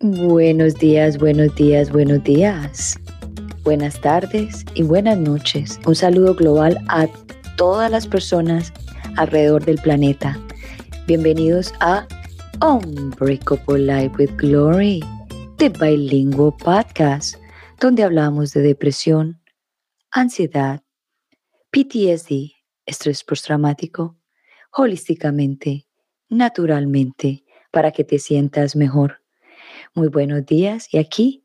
Buenos días, buenos días, buenos días. Buenas tardes y buenas noches. Un saludo global a todas las personas alrededor del planeta. Bienvenidos a Unbreakable Life with Glory, the Bilingual Podcast, donde hablamos de depresión, ansiedad, PTSD, estrés postraumático, holísticamente, naturalmente, para que te sientas mejor. Muy buenos días y aquí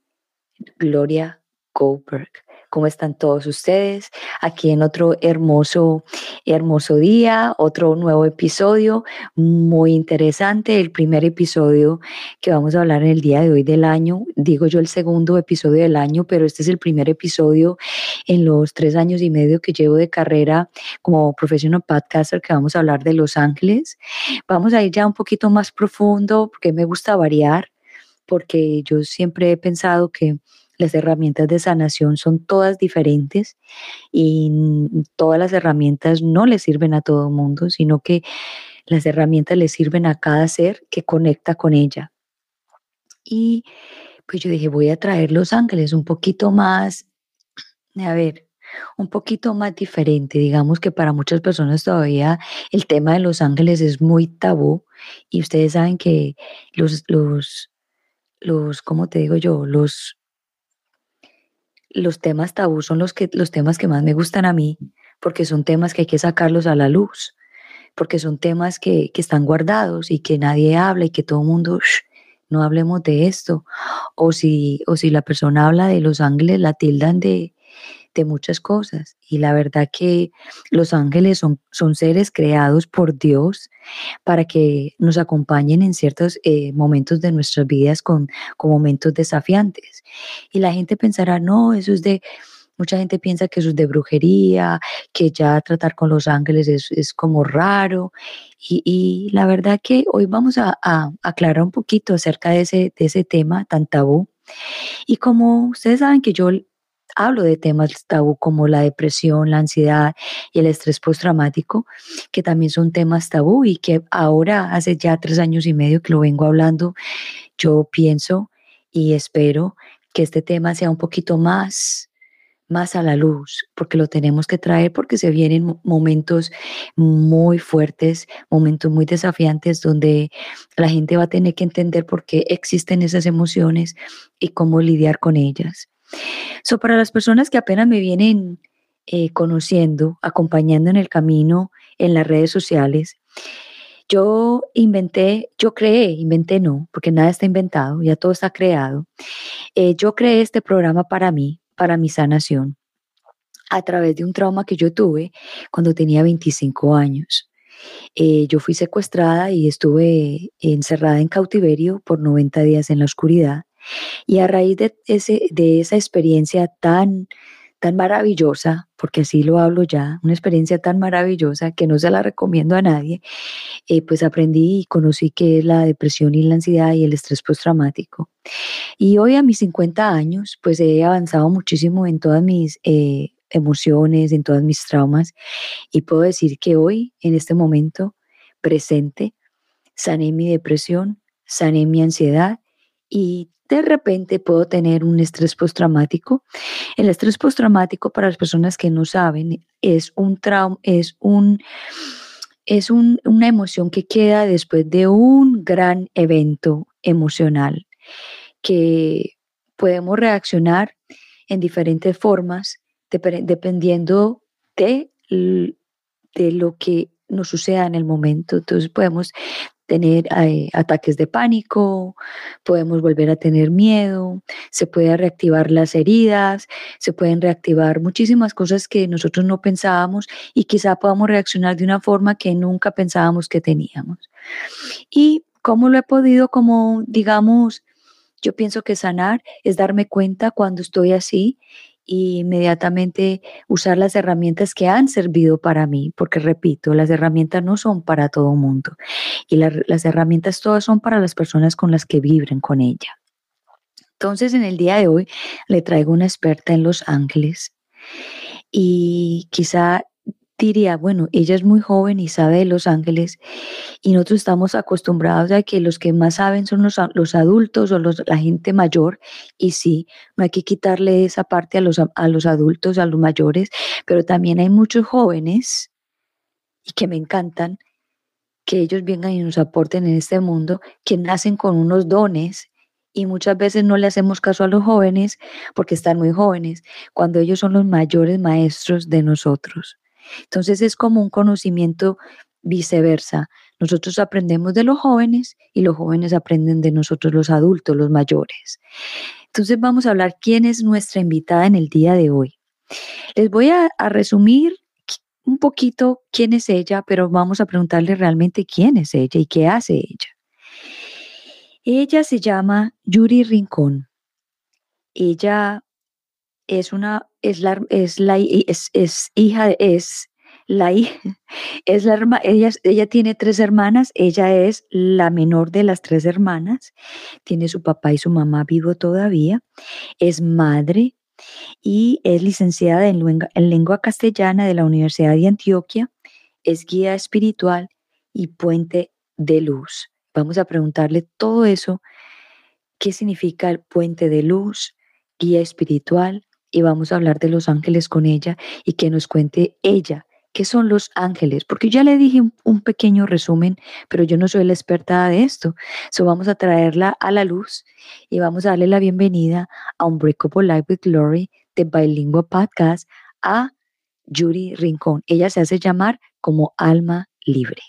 Gloria Goldberg. ¿Cómo están todos ustedes? Aquí en otro hermoso, hermoso día, otro nuevo episodio muy interesante, el primer episodio que vamos a hablar en el día de hoy del año. Digo yo el segundo episodio del año, pero este es el primer episodio en los tres años y medio que llevo de carrera como professional podcaster que vamos a hablar de Los Ángeles. Vamos a ir ya un poquito más profundo porque me gusta variar, porque yo siempre he pensado que las herramientas de sanación son todas diferentes y todas las herramientas no le sirven a todo el mundo, sino que las herramientas le sirven a cada ser que conecta con ella. Y pues yo dije, voy a traer los ángeles un poquito más, a ver, un poquito más diferente. Digamos que para muchas personas todavía el tema de los ángeles es muy tabú y ustedes saben que los, los, los, ¿cómo te digo yo? Los los temas tabú son los, que, los temas que más me gustan a mí, porque son temas que hay que sacarlos a la luz, porque son temas que, están guardados y que nadie habla y que todo el mundo, no hablemos de esto. O si, o si la persona habla de los ángeles, la tildan de, de muchas cosas. Y la verdad que los ángeles son, son seres creados por Dios para que nos acompañen en ciertos eh, momentos de nuestras vidas con, con momentos desafiantes. Y la gente pensará, no, eso es de... Mucha gente piensa que eso es de brujería, que ya tratar con los ángeles es, como raro. Y, la verdad que hoy vamos a, a, aclarar un poquito acerca de ese, de ese tema tan tabú. Y como ustedes saben que yo hablo de temas tabú como la depresión, la ansiedad y el estrés postraumático, que también son temas tabú y que ahora, hace ya tres años y medio que lo vengo hablando, yo pienso y espero que este tema sea un poquito más más a la luz, porque lo tenemos que traer porque se vienen momentos muy fuertes, momentos muy desafiantes donde la gente va a tener que entender por qué existen esas emociones y cómo lidiar con ellas. So, para las personas que apenas me vienen eh, conociendo, acompañando en el camino en las redes sociales, yo inventé, yo creé, inventé no, porque nada está inventado, ya todo está creado. Eh, yo creé este programa para mí, para mi sanación, a través de un trauma que yo tuve cuando tenía 25 años. Eh, yo fui secuestrada y estuve encerrada en cautiverio por 90 días en la oscuridad. Y a raíz de, ese, de esa experiencia tan, tan maravillosa, porque así lo hablo ya, una experiencia tan maravillosa que no se la recomiendo a nadie, eh, pues aprendí y conocí qué es la depresión y la ansiedad y el estrés postraumático. Y hoy a mis 50 años, pues he avanzado muchísimo en todas mis eh, emociones, en todas mis traumas, y puedo decir que hoy, en este momento presente, sané mi depresión, sané mi ansiedad y de repente puedo tener un estrés postraumático. El estrés postraumático, para las personas que no saben, es un trauma, es un es una emoción que queda después de un gran evento emocional que podemos reaccionar en diferentes formas dependiendo de, de lo que nos suceda en el momento. Entonces podemos tener eh, ataques de pánico, podemos volver a tener miedo, se pueden reactivar las heridas, se pueden reactivar muchísimas cosas que nosotros no pensábamos y quizá podamos reaccionar de una forma que nunca pensábamos que teníamos. Y cómo lo he podido, como digamos, yo pienso que sanar es darme cuenta cuando estoy así inmediatamente usar las herramientas que han servido para mí, porque repito, las herramientas no son para todo mundo y las herramientas todas son para las personas con las que vibren con ella. Entonces, en el día de hoy le traigo una experta en Los Ángeles y quizá diría, bueno, ella es muy joven y sabe de los ángeles y nosotros estamos acostumbrados a que los que más saben son los, los adultos o los, la gente mayor y sí, no hay que quitarle esa parte a los, a los adultos, a los mayores, pero también hay muchos jóvenes y que me encantan que ellos vengan y nos aporten en este mundo, que nacen con unos dones y muchas veces no le hacemos caso a los jóvenes porque están muy jóvenes, cuando ellos son los mayores maestros de nosotros. Entonces es como un conocimiento viceversa. Nosotros aprendemos de los jóvenes y los jóvenes aprenden de nosotros los adultos, los mayores. Entonces vamos a hablar quién es nuestra invitada en el día de hoy. Les voy a, resumir un poquito quién es ella, pero vamos a preguntarle realmente quién es ella y qué hace ella. Ella se llama Yuri Rincón. Ella es una, es la, es la, es, es hija, es la es la ella, ella tiene tres hermanas, ella es la menor de las tres hermanas, tiene su papá y su mamá vivo todavía, es madre y es licenciada en en lengua castellana de la Universidad de Antioquia, es guía espiritual y puente de luz. Vamos a preguntarle todo eso, qué significa el puente de luz, guía espiritual, y vamos a hablar de los ángeles con ella y que nos cuente ella qué son los ángeles, porque ya le dije un, pequeño resumen, pero yo no soy la experta de esto. So vamos a traerla a la luz y vamos a darle la bienvenida a Unbreakable Life with Glory de Bilingüe Podcast a Yuri Rincón. Ella se hace llamar como Alma Libre.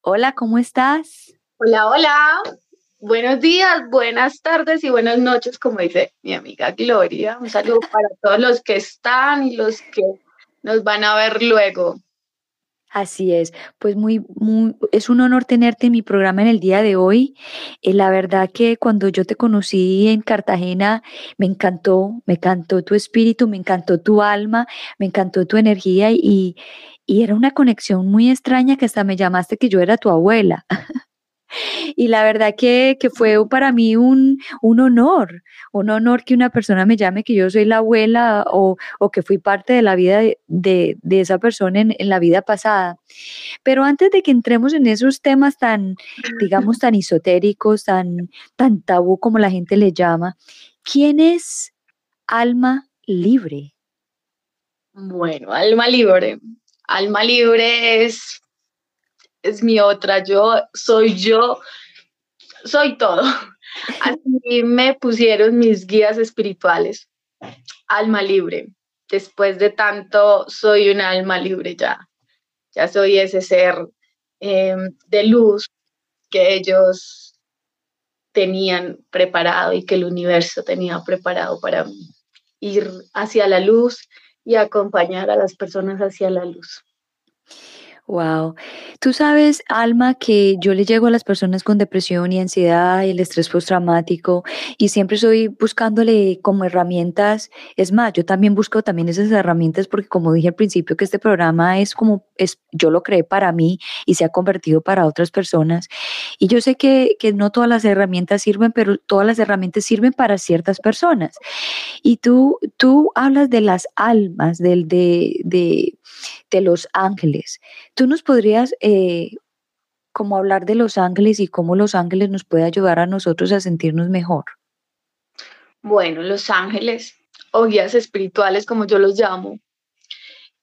Hola, ¿cómo estás? Hola, hola. Buenos días, buenas tardes y buenas noches, como dice mi amiga Gloria. Un saludo para todos los que están y los que nos van a ver luego. Así es, pues muy, muy, es un honor tenerte en mi programa en el día de hoy. Eh, la verdad que cuando yo te conocí en Cartagena, me encantó, me encantó tu espíritu, me encantó tu alma, me encantó tu energía y, y era una conexión muy extraña que hasta me llamaste que yo era tu abuela. Y la verdad que, fue para mí un, honor, un honor que una persona me llame que yo soy la abuela o, que fui parte de la vida de, esa persona en, la vida pasada. Pero antes de que entremos en esos temas tan, digamos, tan esotéricos, tan, tan tabú como la gente le llama, ¿quién es alma libre? Bueno, alma libre. Alma libre es es mi otra, yo soy yo, soy todo. Así me pusieron mis guías espirituales, alma libre. Después de tanto, soy un alma libre ya. Ya soy ese ser em, de luz que ellos tenían preparado y que el universo tenía preparado para mí. Ir hacia la luz y acompañar a las personas hacia la luz. Wow. Tú sabes, Alma, que yo le llego a las personas con depresión y ansiedad y el estrés postraumático y siempre estoy buscándole como herramientas. Es más, yo también busco también esas herramientas porque como dije al principio que este programa es como, es, yo lo creé para mí y se ha convertido para otras personas. Y yo sé que, que no todas las herramientas sirven, pero todas las herramientas sirven para ciertas personas. Y tú, tú hablas de las almas, del, de, de de los ángeles. ¿Tú nos podrías eh, como hablar de los ángeles y cómo los ángeles nos puede ayudar a nosotros a sentirnos mejor? Bueno, los ángeles o guías espirituales, como yo los llamo,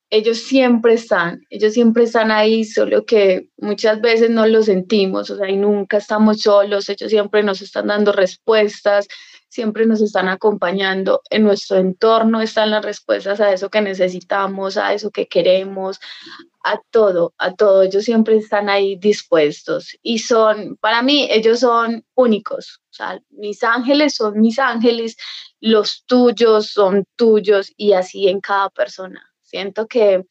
ellos siempre están, ellos siempre están ahí, solo que muchas veces no los sentimos, o sea, y nunca estamos solos, ellos siempre nos están dando respuestas, siempre nos están acompañando. En nuestro entorno están las respuestas a eso que necesitamos, a eso que queremos, a todo, a todo. Ellos siempre están ahí dispuestos y son, para mí, ellos son únicos. O sea, mis ángeles son mis ángeles, los tuyos son tuyos y así en cada persona. Siento que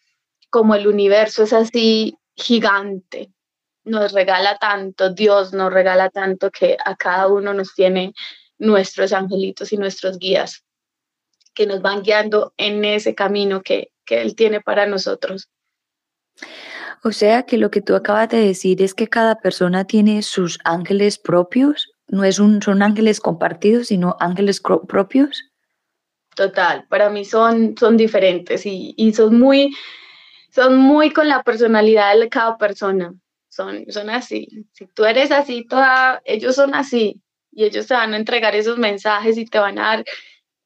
como el universo es así gigante, nos regala tanto, Dios nos regala tanto que a cada uno nos tiene nuestros angelitos y nuestros guías que nos van guiando en ese camino que, Él tiene para nosotros. O sea que lo que tú acabas de decir es que cada persona tiene sus ángeles propios, no es un, son ángeles compartidos, sino ángeles propios. Total, para mí son, son diferentes y, y son muy, son muy con la personalidad de cada persona. Son, son así. Si tú eres así, toda, ellos son así. Y ellos te van a entregar esos mensajes y te van a dar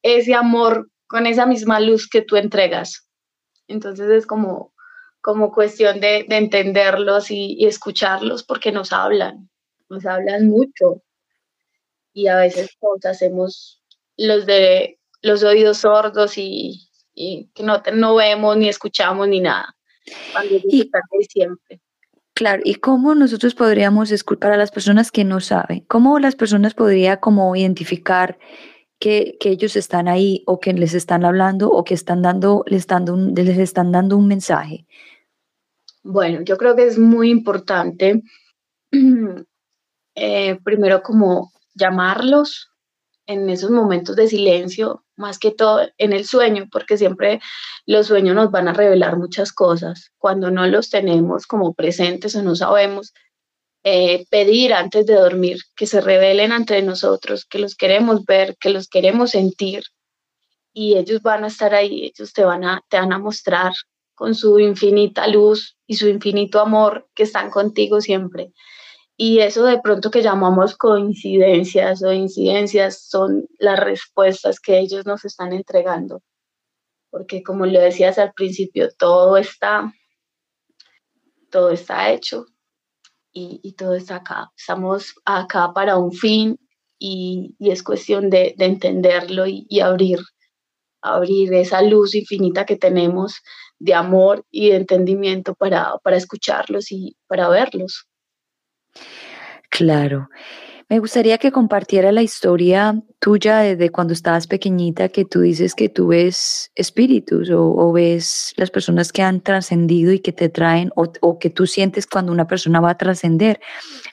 ese amor con esa misma luz que tú entregas. Entonces es como, como cuestión de, entenderlos y, escucharlos porque nos hablan, nos hablan mucho. Y a veces nos hacemos los de los oídos sordos y, que no, no vemos ni escuchamos ni nada. Cuando y, siempre. Claro, ¿y cómo nosotros podríamos, para las personas que no saben, cómo las personas podrían como identificar que, ellos están ahí o que les están hablando o que están dando, les, dando les están dando un mensaje? Bueno, yo creo que es muy importante eh, primero como llamarlos en esos momentos de silencio, más que todo en el sueño, porque siempre los sueños nos van a revelar muchas cosas. Cuando no los tenemos como presentes o no sabemos, eh, pedir antes de dormir que se revelen entre nosotros, que los queremos ver, que los queremos sentir y ellos van a estar ahí, ellos te van a, te van a mostrar con su infinita luz y su infinito amor que están contigo siempre. Y eso de pronto que llamamos coincidencias o incidencias son las respuestas que ellos nos están entregando. Porque como lo decías al principio, todo está, todo está hecho y, todo está acá. Estamos acá para un fin y, es cuestión de, entenderlo y, y abrir, abrir esa luz infinita que tenemos de amor y de entendimiento para, para escucharlos y para verlos. Claro. Me gustaría que compartiera la historia tuya desde cuando estabas pequeñita, que tú dices que tú ves espíritus o, ves las personas que han trascendido y que te traen o, que tú sientes cuando una persona va a trascender.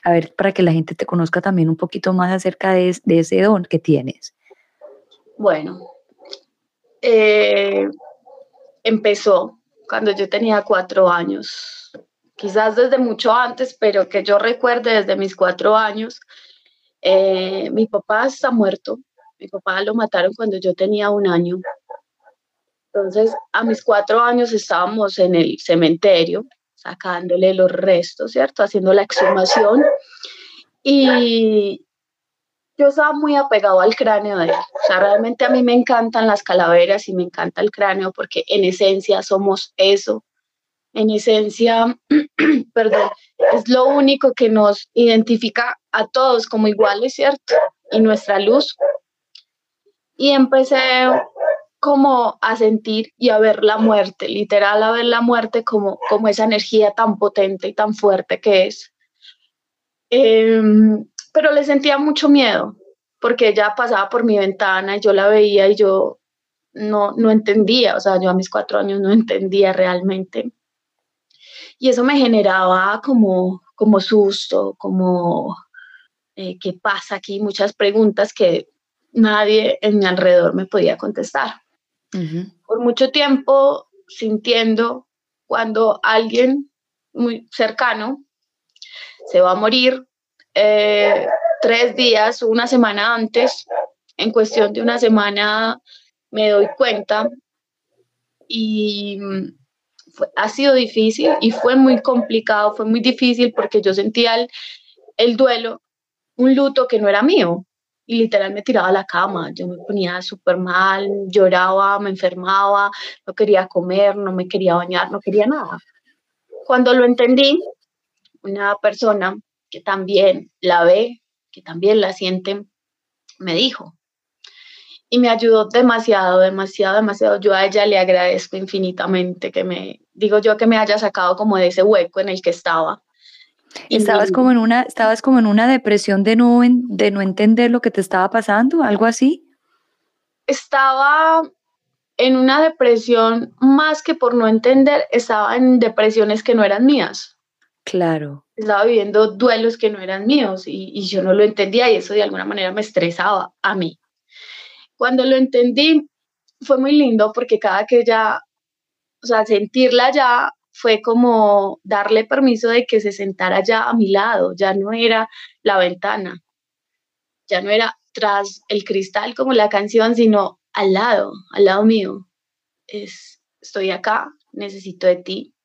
A ver, para que la gente te conozca también un poquito más acerca de, ese don que tienes. Bueno, eh, empezó cuando yo tenía cuatro años, quizás desde mucho antes, pero que yo recuerde desde mis cuatro años. Eh, mi papá está muerto, mi papá lo mataron cuando yo tenía un año. Entonces, a mis cuatro años estábamos en el cementerio sacándole los restos, ¿cierto? Haciendo la exhumación. Y, yo estaba muy apegado al cráneo de él. O sea, realmente a mí me encantan las calaveras y me encanta el cráneo porque en esencia somos eso. En esencia, perdón, es lo único que nos identifica a todos como iguales, ¿cierto? Y nuestra luz. Y empecé como a sentir y a ver la muerte, literal a ver la muerte como, como esa energía tan potente y tan fuerte que es. Eh, pero le sentía mucho miedo porque ella pasaba por mi ventana y yo la veía y yo no, no entendía, o sea, yo a mis cuatro años no entendía realmente. Y eso me generaba como, como susto, como, eh, ¿qué pasa aquí? Muchas preguntas que nadie en mi alrededor me podía contestar. Por mucho tiempo sintiendo cuando alguien muy cercano se va a morir, eh, tres días, una semana antes, en cuestión de una semana me doy cuenta y ha sido difícil y fue muy complicado, fue muy difícil porque yo sentía el, el duelo, un luto que no era mío y literal me tiraba a la cama, yo me ponía súper mal, lloraba, me enfermaba, no quería comer, no me quería bañar, no quería nada. Cuando lo entendí, una persona que también la ve, que también la siente, me dijo. Y me ayudó demasiado, demasiado, demasiado. Yo a ella le agradezco infinitamente que me, digo yo, que me haya sacado como de ese hueco en el que estaba. estabas como en una, estabas como en una depresión de no, de no entender lo que te estaba pasando, algo así. Estaba en una depresión más que por no entender, estaba en depresiones que no eran mías. Claro. Estaba viviendo duelos que no eran míos y, yo no lo entendía y eso de alguna manera me estresaba a mí. Cuando lo entendí, fue muy lindo porque cada que ella, o sea, sentirla ya fue como darle permiso de que se sentara ya a mi lado, ya no era la ventana, ya no era tras el cristal como la canción, sino al lado, al lado mío. Es, estoy acá, necesito de ti,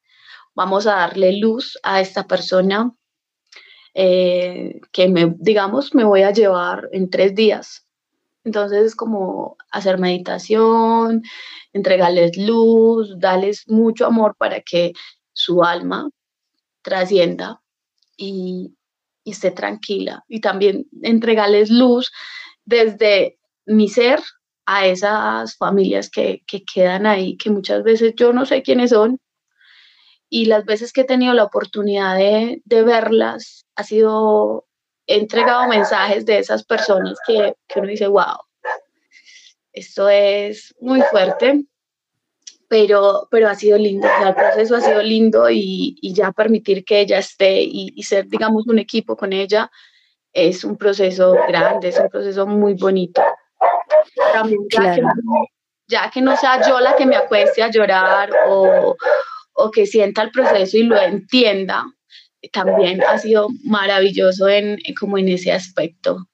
vamos a darle luz a esta persona eh, que me, digamos, me voy a llevar en tres días. Entonces es como hacer meditación, entregarles luz, darles mucho amor para que su alma trascienda y, y esté tranquila. Y también entregarles luz desde mi ser a esas familias que, que quedan ahí, que muchas veces yo no sé quiénes son, y las veces que he tenido la oportunidad de, de verlas, ha sido, he entregado mensajes de esas personas que, que, uno dice, wow, esto es muy fuerte, pero, pero ha sido lindo, el proceso ha sido lindo y, y ya permitir que ella esté y, y, ser, digamos, un equipo con ella es un proceso grande, es un proceso muy bonito. También ya, que, ya que no sea yo la que me acueste a llorar o o que sienta el proceso y lo entienda, también ha sido maravilloso en, como en ese aspecto.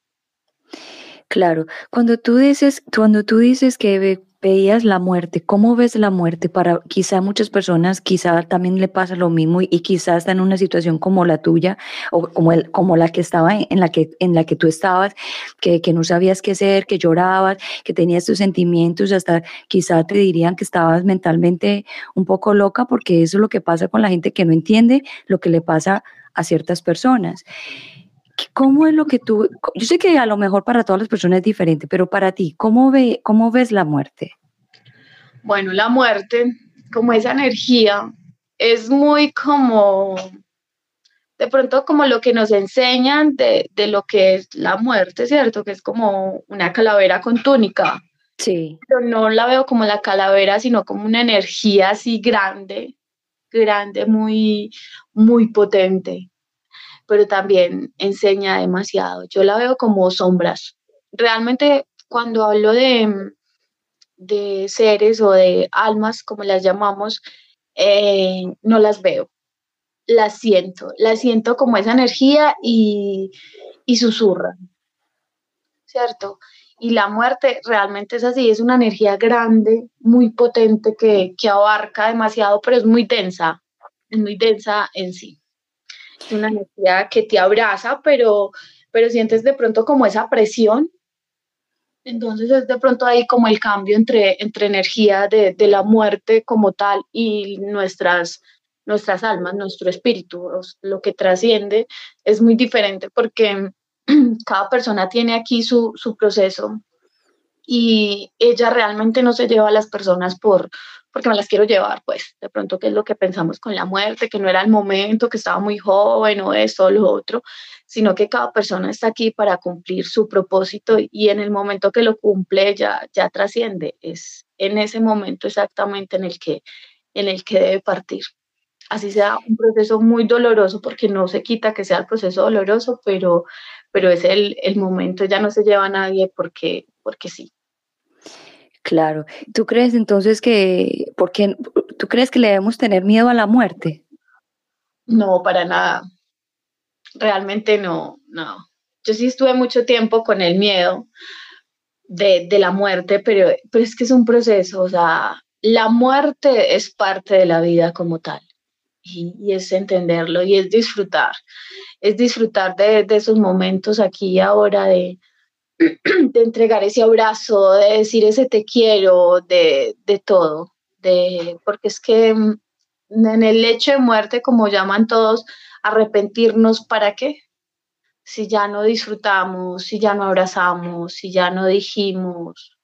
Claro, cuando tú dices, cuando tú dices que veías la muerte, ¿cómo ves la muerte? Para quizá muchas personas, quizá también le pasa lo mismo y, quizás está en una situación como la tuya o como, el, como la que estaba en la que, en la que tú estabas, que, que no sabías qué hacer, que llorabas, que tenías tus sentimientos, hasta quizá te dirían que estabas mentalmente un poco loca porque eso es lo que pasa con la gente que no entiende lo que le pasa a ciertas personas. ¿Cómo es lo que tú, yo sé que a lo mejor para todas las personas es diferente, pero para ti, ¿cómo, ve, cómo ves la muerte? Bueno, la muerte, como esa energía, es muy como, de pronto como lo que nos enseñan de, de lo que es la muerte, ¿cierto? Que es como una calavera con túnica. Sí. Pero no la veo como la calavera, sino como una energía así grande, grande, muy, muy potente pero también enseña demasiado. Yo la veo como sombras. Realmente cuando hablo de, de seres o de almas, como las llamamos, eh, no las veo. Las siento, las siento como esa energía y, y susurran, ¿cierto? Y la muerte realmente es así, es una energía grande, muy potente que, que abarca demasiado, pero es muy densa, es muy densa en sí una energía que te abraza, pero, pero sientes de pronto como esa presión. Entonces es de pronto ahí como el cambio entre, entre energía de, de la muerte como tal y nuestras, nuestras almas, nuestro espíritu, lo que trasciende, es muy diferente porque cada persona tiene aquí su, su proceso y ella realmente no se lleva a las personas por, porque me las quiero llevar, pues de pronto qué es lo que pensamos con la muerte, que no era el momento, que estaba muy joven o esto o lo otro, sino que cada persona está aquí para cumplir su propósito y en el momento que lo cumple ya, ya trasciende, es en ese momento exactamente en el que, en el que debe partir. Así sea un proceso muy doloroso, porque no se quita que sea el proceso doloroso, pero, pero es el, el momento, ya no se lleva a nadie porque, porque sí. Claro. ¿Tú crees entonces que, porque tú crees que le debemos tener miedo a la muerte? No, para nada. Realmente no, no. Yo sí estuve mucho tiempo con el miedo de, de la muerte, pero, pero es que es un proceso, o sea, la muerte es parte de la vida como tal. Y, y, es entenderlo y es disfrutar, es disfrutar de, de esos momentos aquí y ahora, de, de entregar ese abrazo, de decir ese te quiero, de, de todo, de, porque es que mm, en el hecho de muerte, como llaman todos, arrepentirnos para qué? Si ya no disfrutamos, si ya no abrazamos, si ya no dijimos.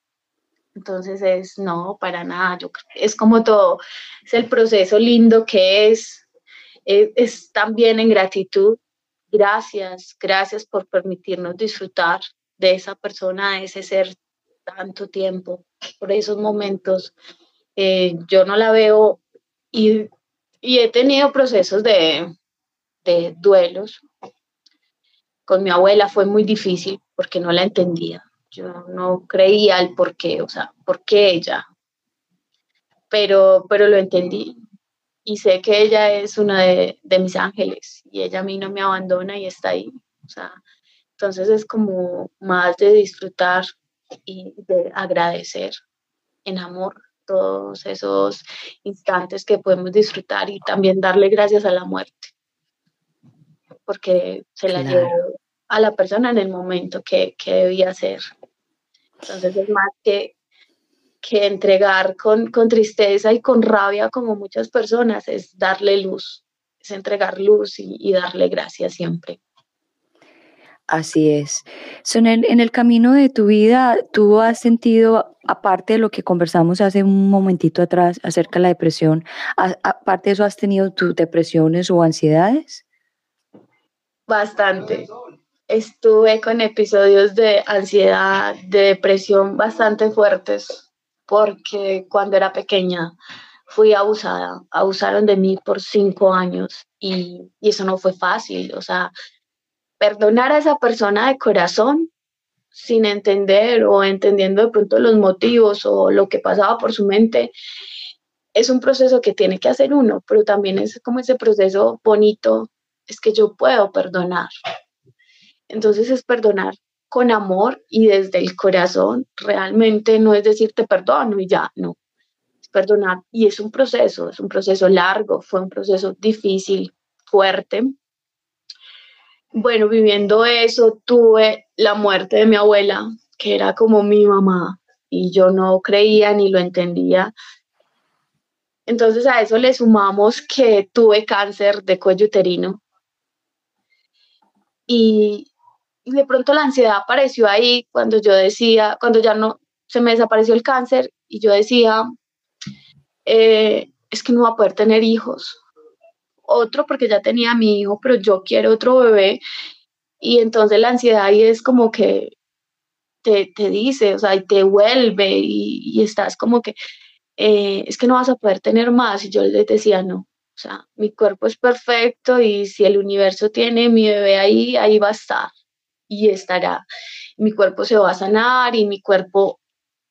Entonces es, no, para nada, yo, es como todo, es el proceso lindo que es, es, es también en gratitud. Gracias, gracias por permitirnos disfrutar de esa persona, de ese ser tanto tiempo, por esos momentos. Eh, yo no la veo y, he tenido procesos de, de duelos. Con mi abuela fue muy difícil porque no la entendía. Yo no creía el por qué, o sea, por qué ella. Pero, pero lo entendí y sé que ella es una de, de mis ángeles y ella a mí no me abandona y está ahí. O sea, entonces es como más de disfrutar y de agradecer en amor todos esos instantes que podemos disfrutar y también darle gracias a la muerte, porque se la llevó a la persona en el momento que, que debía ser. Entonces es más que, que entregar con, con tristeza y con rabia como muchas personas, es darle luz, es entregar luz y, darle gracias siempre. Así es. en, el, en, el, camino de tu vida, ¿tú has sentido, aparte de lo que conversamos hace un momentito atrás acerca de la depresión, aparte de eso, has tenido tus depresiones o ansiedades? Bastante estuve con episodios de ansiedad, de depresión bastante fuertes, porque cuando era pequeña fui abusada, abusaron de mí por cinco años y, eso no fue fácil, o sea, perdonar a esa persona de corazón sin entender o entendiendo de pronto los motivos o lo que pasaba por su mente, es un proceso que tiene que hacer uno, pero también es como ese proceso bonito, es que yo puedo perdonar, entonces es perdonar con amor y desde el corazón. Realmente no es decir te perdono y ya, no. Es perdonar y es un proceso, es un proceso largo, fue un proceso difícil, fuerte. Bueno, viviendo eso, tuve la muerte de mi abuela, que era como mi mamá, y yo no creía ni lo entendía. Entonces a eso le sumamos que tuve cáncer de cuello uterino. Y de pronto la ansiedad apareció ahí cuando yo decía, cuando ya no se me desapareció el cáncer y yo decía, eh, es que no va a poder tener hijos. Otro porque ya tenía mi hijo, pero yo quiero otro bebé. Y entonces la ansiedad ahí es como que te, dice, o sea, y te vuelve y, estás como que, eh, es que no vas a poder tener más. Y yo les decía, no, o sea, mi cuerpo es perfecto y si el universo tiene mi bebé ahí, ahí va a estar y estará, mi cuerpo se va a sanar y mi cuerpo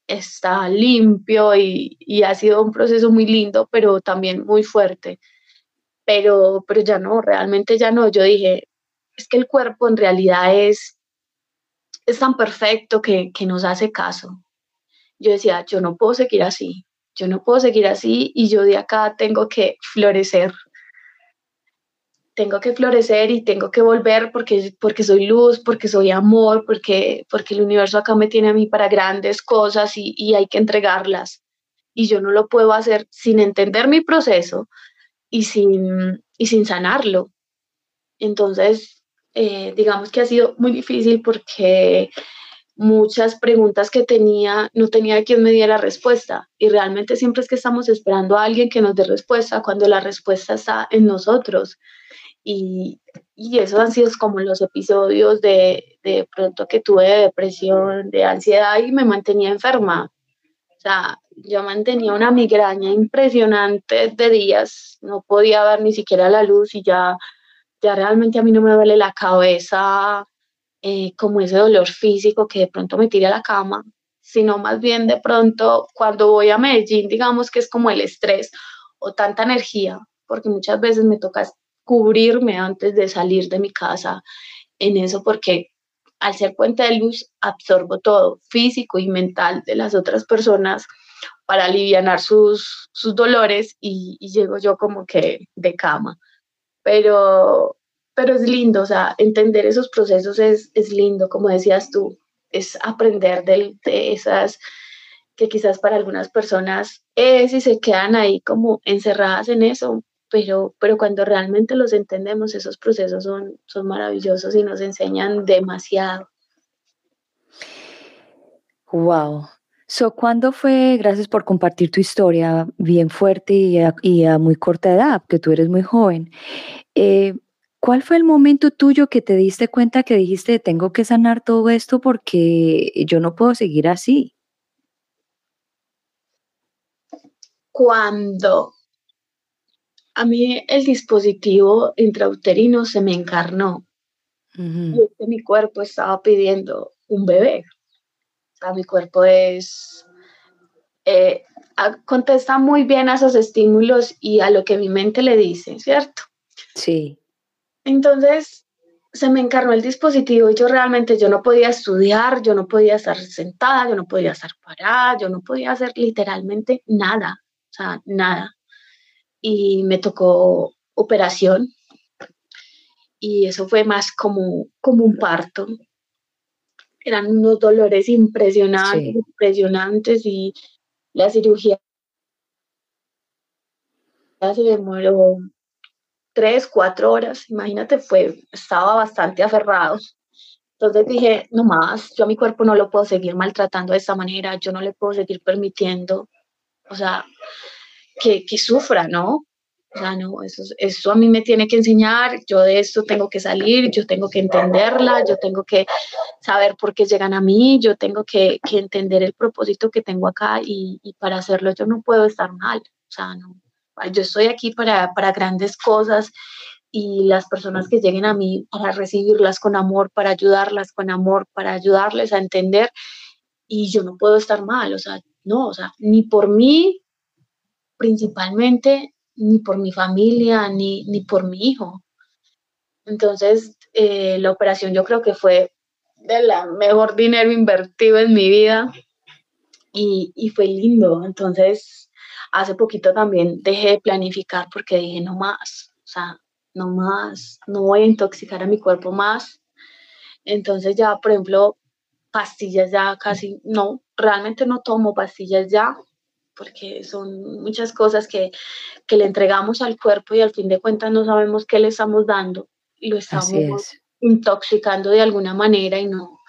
está limpio y, ha sido un proceso muy lindo, pero también muy fuerte. Pero, pero ya no, realmente ya no. Yo dije, es que el cuerpo en realidad es, es tan perfecto que, que nos hace caso. Yo decía, yo no puedo seguir así, yo no puedo seguir así y yo de acá tengo que florecer tengo que florecer y tengo que volver porque, porque soy luz, porque soy amor, porque, porque el universo acá me tiene a mí para grandes cosas y, hay que entregarlas. Y yo no lo puedo hacer sin entender mi proceso y sin, y sin sanarlo. Entonces, eh, digamos que ha sido muy difícil porque muchas preguntas que tenía, no tenía quien me diera respuesta. Y realmente siempre es que estamos esperando a alguien que nos dé respuesta cuando la respuesta está en nosotros. Y, y esos han sido como los episodios de, de pronto que tuve de depresión, de ansiedad y me mantenía enferma. O sea, yo mantenía una migraña impresionante de días, no podía ver ni siquiera la luz y ya, ya realmente a mí no me duele la cabeza eh, como ese dolor físico que de pronto me tira a la cama, sino más bien de pronto cuando voy a Medellín, digamos que es como el estrés o tanta energía, porque muchas veces me toca cubrirme antes de salir de mi casa en eso porque al ser puente de luz absorbo todo, físico y mental de las otras personas para aliviar sus, sus dolores y, llego yo como que de cama. Pero, pero es lindo, o sea, entender esos procesos es, es lindo, como decías tú, es aprender de, de esas que quizás para algunas personas es y se quedan ahí como encerradas en eso, pero, pero cuando realmente los entendemos, esos procesos son, son maravillosos y nos enseñan demasiado. Wow. So, ¿Cuándo fue, gracias por compartir tu historia bien fuerte y a, muy corta edad, que tú eres muy joven? Eh, ¿Cuál fue el momento tuyo que te diste cuenta que dijiste, tengo que sanar todo esto porque yo no puedo seguir así? Cuando a mí el dispositivo intrauterino se me encarnó. Y mi cuerpo estaba pidiendo un bebé. Sea, mi cuerpo es... Eh, contesta muy bien a esos estímulos y a lo que mi mente le dice, ¿cierto? Sí. Entonces, se me encarnó el dispositivo y yo realmente yo no podía estudiar, yo no podía estar sentada, yo no podía estar parada, yo no podía hacer literalmente nada, o sea, nada. Y me tocó operación y eso fue más como, como un parto. Eran unos dolores impresionantes, impresionantes y la cirugía se demoró tres, cuatro horas, imagínate, fue, estaba bastante aferrado. Entonces dije, no más, yo a mi cuerpo no lo puedo seguir maltratando de esta manera, yo no le puedo seguir permitiendo, o sea, que, que sufra, ¿no? O sea, no, eso, eso a mí me tiene que enseñar, yo de esto tengo que salir, yo tengo que entenderla, yo tengo que saber por qué llegan a mí, yo tengo que, que entender el propósito que tengo acá y, y, para hacerlo yo no puedo estar mal, o sea, no, yo estoy aquí para, para grandes cosas y las personas que lleguen a mí para recibirlas con amor, para ayudarlas con amor, para ayudarles a entender y yo no puedo estar mal, o sea, no, o sea, ni por mí principalmente, ni por mi familia, ni, ni por mi hijo. Entonces, eh, la operación yo creo que fue de la mejor dinero invertido en mi vida y, y fue lindo. Entonces, hace poquito también dejé de planificar porque dije, no más, o sea, no más, no voy a intoxicar a mi cuerpo más. Entonces ya, por ejemplo, pastillas ya casi, no, realmente no tomo pastillas ya, porque son muchas cosas que, que le entregamos al cuerpo y al fin de cuentas no sabemos qué le estamos dando lo estamos intoxicando de alguna manera y no,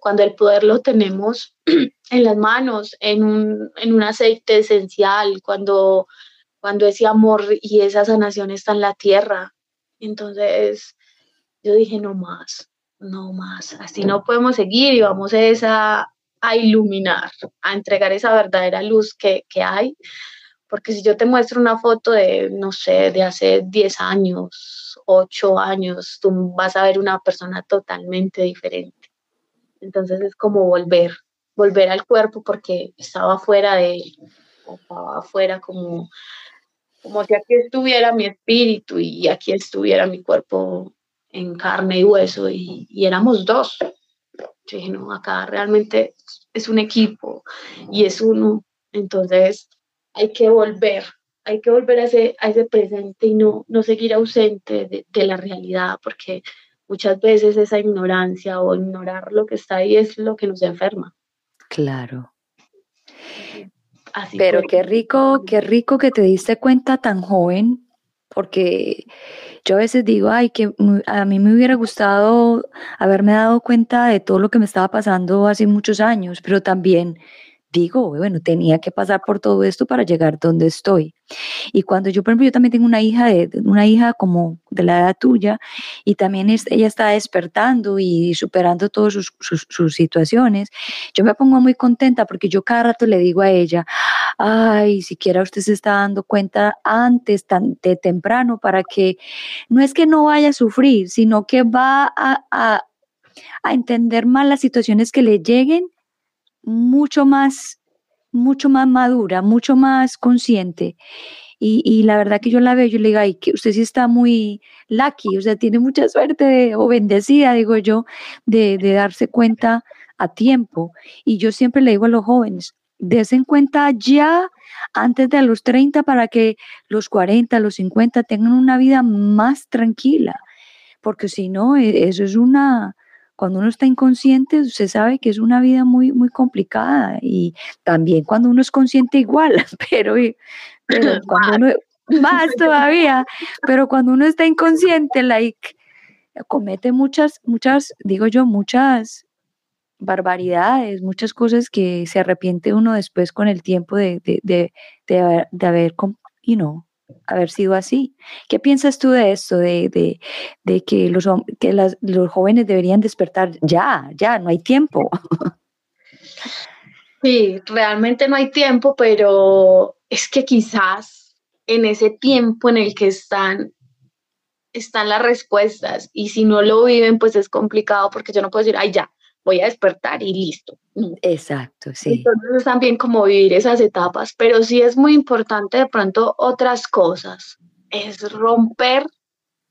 cuando el poder lo tenemos en las manos, en un, en un aceite esencial, cuando, cuando ese amor y esa sanación está en la tierra. Entonces yo dije, no más, no más, así no podemos seguir y vamos a, esa, a iluminar, a entregar esa verdadera luz que, que hay. Porque si yo te muestro una foto de, no sé, de hace 10 años, 8 años, tú vas a ver una persona totalmente diferente. Entonces es como volver, volver al cuerpo porque estaba fuera de él, estaba afuera como, como si aquí estuviera mi espíritu y aquí estuviera mi cuerpo en carne y hueso y, éramos dos. Yo dije, no, acá realmente es un equipo y es uno. Entonces hay que volver, hay que volver a ese, a ese presente y no, no seguir ausente de, de la realidad porque muchas veces esa ignorancia o ignorar lo que está ahí es lo que nos enferma. Claro. Así Pero qué rico, qué rico que te diste cuenta tan joven, porque yo a veces digo, ay, que a mí me hubiera gustado haberme dado cuenta de todo lo que me estaba pasando hace muchos años, pero también digo, bueno, tenía que pasar por todo esto para llegar donde estoy. Y cuando yo, por ejemplo, yo también tengo una hija, de, una hija como de la edad tuya, y también ella está despertando y superando todas sus, sus, situaciones, yo me pongo muy contenta porque yo cada rato le digo a ella, ay, siquiera usted se está dando cuenta antes, tan de temprano, para que no es que no vaya a sufrir, sino que va a, a, entender más las situaciones que le lleguen mucho más, mucho más madura, mucho más consciente. Y, la verdad que yo la veo, yo le digo, ay, que usted sí está muy lucky, o sea, tiene mucha suerte o bendecida, digo yo, de, de darse cuenta a tiempo. Y yo siempre le digo a los jóvenes, desen cuenta ya antes de los 30 para que los 40, los 50 tengan una vida más tranquila, porque si no, e, eso es una, cuando uno está inconsciente, usted sabe que es una vida muy, muy complicada y también cuando uno es consciente igual, pero, pero cuando uno, más todavía, pero cuando uno está inconsciente, like, comete muchas, muchas, digo yo, muchas barbaridades, muchas cosas que se arrepiente uno después con el tiempo de, de, de, de haber, de haber you know, haber sido así. ¿Qué piensas tú de esto, de, que, los, que los jóvenes deberían despertar ya, ya, no hay tiempo? Sí, realmente no hay tiempo, pero es que quizás en ese tiempo en el que están, están las respuestas y si no lo viven, pues es complicado porque yo no puedo decir, ay, ya, voy a despertar y listo. Exacto, sí. Entonces también como vivir esas etapas, pero sí es muy importante de pronto otras cosas, es romper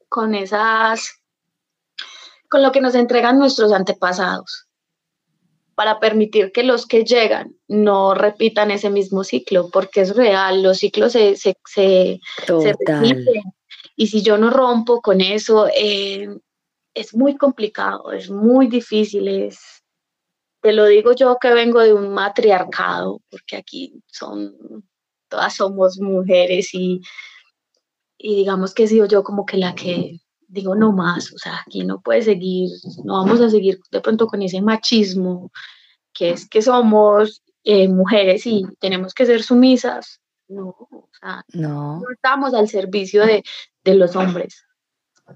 con esas con lo que nos entregan nuestros antepasados para permitir que los que llegan no repitan ese mismo ciclo, porque es real, los ciclos se, se, se, repiten. Y si yo no rompo con eso, eh, es muy complicado, es muy difícil, es, te lo digo yo que vengo de un matriarcado, porque aquí son, todas somos mujeres y, y digamos que he sido yo como que la que digo no más, o sea, aquí no puede seguir, no vamos a seguir de pronto con ese machismo, que es que somos eh, mujeres y tenemos que ser sumisas. No, o sea, no. estamos al servicio de, de, los hombres.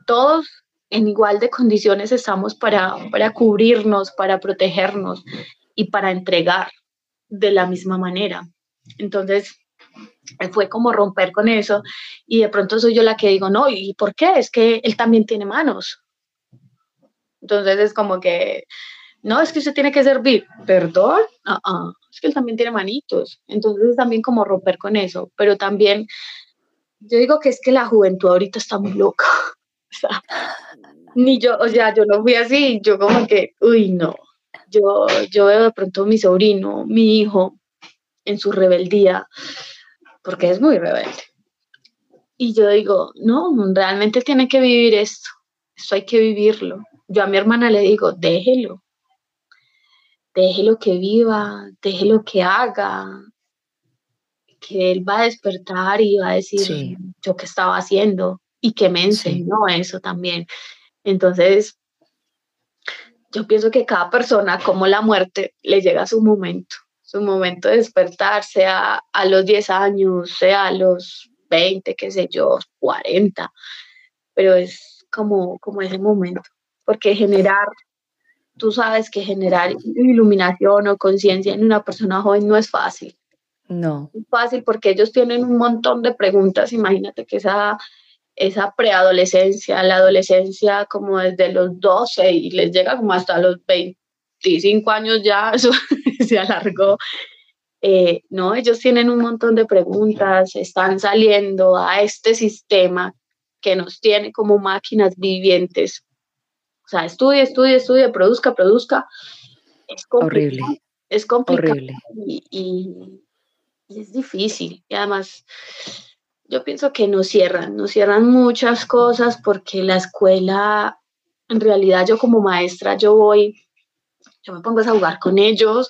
Todos en igual de condiciones estamos para, para cubrirnos, para protegernos y para entregar de la misma manera. Entonces, fue como romper con eso y de pronto soy yo la que digo, no, ¿y por qué? Es que él también tiene manos. Entonces es como que, no, es que usted tiene que servir, perdón, uh es que él también tiene manitos. Entonces es también como romper con eso, pero también yo digo que es que la juventud ahorita está muy loca. O sea, ni yo, o sea, yo no fui así, yo como que, uy, no. Yo, yo veo de pronto mi sobrino, mi hijo, en su rebeldía, porque es muy rebelde. Y yo digo, no, realmente tiene que vivir esto, esto hay que vivirlo. Yo a mi hermana le digo, déjelo, déjelo que viva, déjelo que haga, que él va a despertar y va a decir yo qué estaba haciendo y que me enseñó eso también. Entonces, yo pienso que cada persona, como la muerte, le llega su momento su momento de despertar, sea a los 10 años, sea a los 20, qué sé yo, 40, pero es como, como ese momento, porque generar, tú sabes que generar iluminación o conciencia en una persona joven no es fácil. No. Es fácil porque ellos tienen un montón de preguntas, imagínate que esa esa preadolescencia, la adolescencia como desde los 12 y les llega como hasta los 20 25 años ya eso se alargó. Eh, no, ellos tienen un montón de preguntas, están saliendo a este sistema que nos tiene como máquinas vivientes. O sea, estudie, estudie, estudie, produzca, produzca. Es horrible. Es complicado Y, y, es difícil. Y además, yo pienso que nos cierran, nos cierran muchas cosas porque la escuela, en realidad yo como maestra, yo voy yo me pongo a jugar con ellos,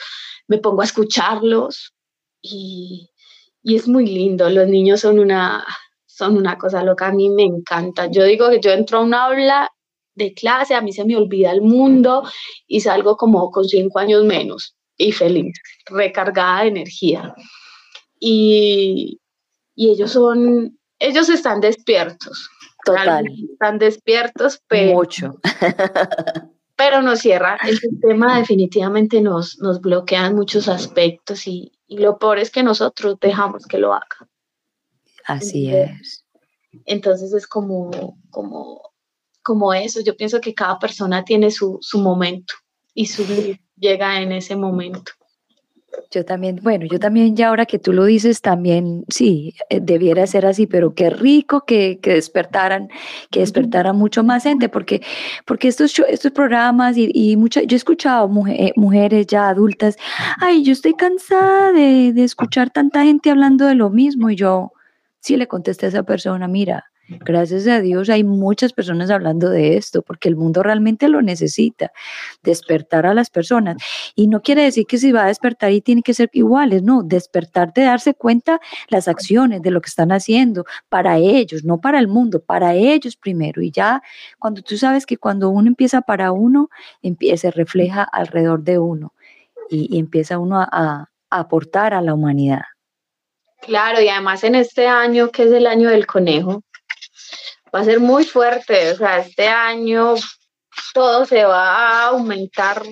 me pongo a escucharlos y, y es muy lindo. Los niños son una, son una cosa loca, a mí me encanta. Yo digo que yo entro a una aula de clase, a mí se me olvida el mundo y salgo como con cinco años menos y feliz, recargada de energía. Y, y ellos son, ellos están despiertos. Total. Están despiertos, pero... Mucho. pero nos cierra. El sistema definitivamente nos, nos bloquea en muchos aspectos y, lo peor es que nosotros dejamos que lo haga. Así es. Entonces es como, como, como eso. Yo pienso que cada persona tiene su, su momento y su llega en ese momento. Yo también, bueno, yo también ya ahora que tú lo dices, también sí, eh, debiera ser así, pero qué rico que, que despertaran, que despertara mucho más gente, porque, porque estos, estos programas y, y yo he escuchado eh, mujeres ya adultas, ay, yo estoy cansada de, de escuchar tanta gente hablando de lo mismo, y yo sí le contesté a esa persona, mira, Gracias a Dios hay muchas personas hablando de esto porque el mundo realmente lo necesita, despertar a las personas. Y no quiere decir que si va a despertar y tiene que ser iguales, no, despertar de darse cuenta las acciones de lo que están haciendo para ellos, no para el mundo, para ellos primero. Y ya cuando tú sabes que cuando uno empieza para uno, se refleja alrededor de uno y, empieza uno a aportar a la humanidad. Claro, y además en este año, que es el año del conejo, va a ser muy fuerte. O sea, este año todo se va a aumentar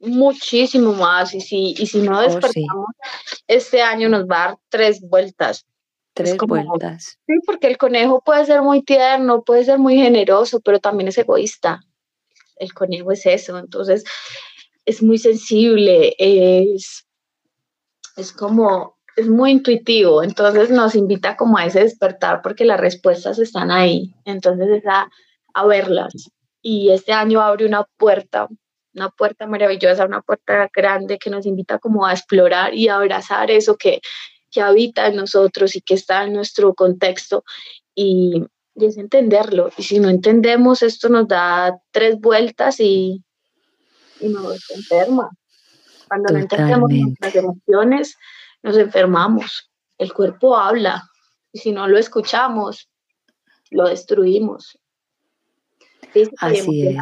muchísimo más y si, y si no oh, despertamos, este año nos va a dar tres vueltas. Tres vueltas. Sí, porque el conejo puede ser muy tierno, puede ser muy generoso, pero también es egoísta. El conejo es eso, entonces es muy sensible, es, es como es muy intuitivo, entonces nos invita como a ese despertar porque las respuestas están ahí, entonces es a, verlas, y este año abre una puerta, una puerta maravillosa, una puerta grande que nos invita como a explorar y a abrazar eso que, que habita en nosotros y que está en nuestro contexto y, y es entenderlo. Y si no entendemos, esto nos da tres vueltas y, y nos enferma. Cuando no entendemos nuestras emociones, nos enfermamos. El cuerpo habla y si no lo escuchamos, lo destruimos. Así es.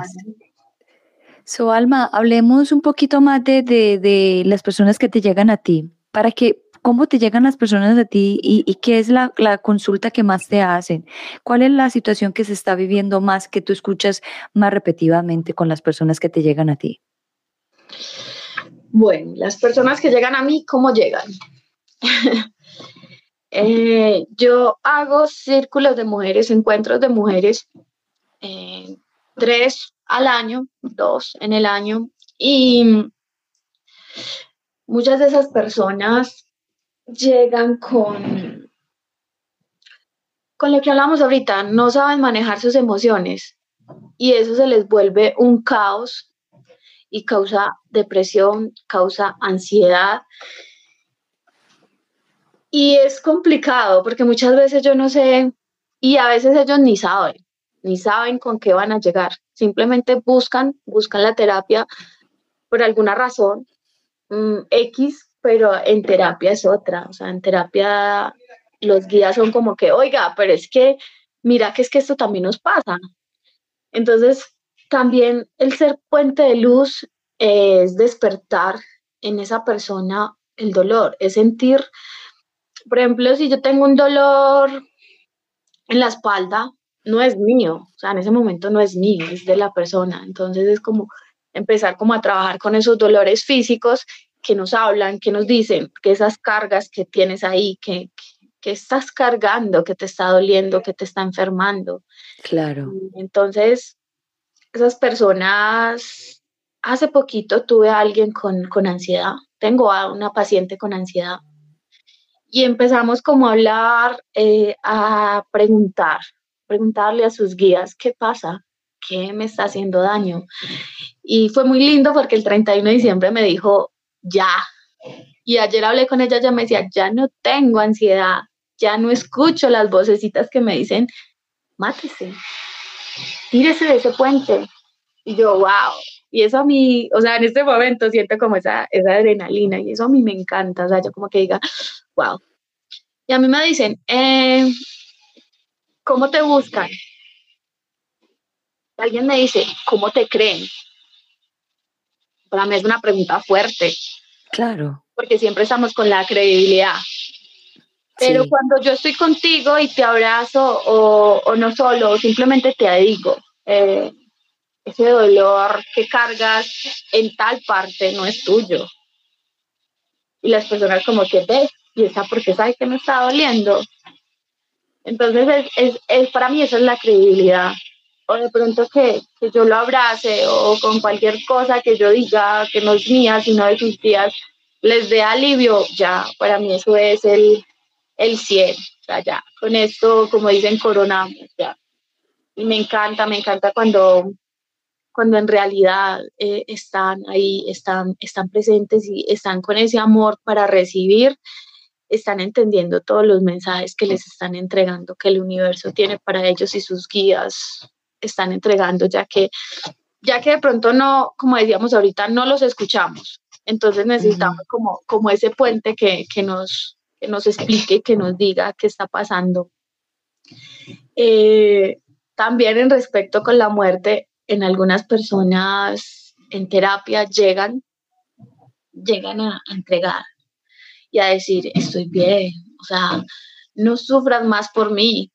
So, Alma, hablemos un poquito más de, de, las personas que te llegan a ti, para que, cómo te llegan las personas a ti y, y qué es la, la, consulta que más te hacen. ¿Cuál es la situación que se está viviendo más que tú escuchas más repetidamente con las personas que te llegan a ti? Bueno, las personas que llegan a mí, ¿cómo llegan? Eh, yo hago círculos de mujeres, encuentros de mujeres, eh, tres al año, dos en el año, y muchas de esas personas llegan con, con lo que hablamos ahorita, no saben manejar sus emociones y eso se les vuelve un caos y causa depresión, causa ansiedad y es complicado porque muchas veces yo no sé, y a veces ellos ni saben, ni saben con qué van a llegar. Simplemente buscan, buscan la terapia por alguna razón mm, X, pero en terapia es otra. O sea, en terapia los guías son como que, oiga, pero es que, mira que es que esto también nos pasa. Entonces, también el ser puente de luz es despertar en esa persona el dolor, es sentir por ejemplo, si yo tengo un dolor en la espalda, no es mío, o sea, en ese momento no es mío, es de la persona. Entonces es como empezar como a trabajar con esos dolores físicos que nos hablan, que nos dicen que esas cargas que tienes ahí, que, que, estás cargando, que te está doliendo, que te está enfermando. Claro. Entonces, esas personas, hace poquito tuve a alguien con, con ansiedad, tengo a una paciente con ansiedad y empezamos como a hablar, eh, a preguntar, preguntarle a sus guías, ¿qué pasa? ¿Qué me está haciendo daño? Y fue muy lindo porque el 31 de diciembre me dijo, ya. Y ayer hablé con ella, ya me decía, ya no tengo ansiedad, ya no escucho las vocecitas que me dicen, mátese, tírese de ese puente. Y yo, wow. Y eso a mí, o sea, en este momento siento como esa, esa adrenalina y eso a mí me encanta. O sea, yo como que diga, wow. Y a mí me dicen, eh, ¿cómo te buscan? Alguien me dice, ¿cómo te creen? Para mí es una pregunta fuerte. Claro. Porque siempre estamos con la credibilidad. Pero cuando yo estoy contigo y te abrazo o, no solo, simplemente te digo, eh, ese dolor que cargas en tal parte no es tuyo. Y las personas como que ves, y esa porque sabe que me está doliendo. Entonces, es, es, para mí esa es la credibilidad. O de pronto que, que, yo lo abrace o con cualquier cosa que yo diga que no es mía, sino de sus días, les dé alivio, ya, para mí eso es el, el 100. O sea, ya, con esto, como dicen, coronamos, ya. Y me encanta, me encanta cuando, cuando en realidad eh, están ahí, están, están presentes y están con ese amor para recibir están entendiendo todos los mensajes que les están entregando, que el universo tiene para ellos y sus guías están entregando, ya que, ya que de pronto no, como decíamos ahorita, no los escuchamos. Entonces necesitamos como, como ese puente que, que, nos, que nos explique, que nos diga qué está pasando. Eh, también en respecto con la muerte, en algunas personas en terapia llegan, llegan a entregar y a decir, estoy bien, o sea, no sufras más por mí,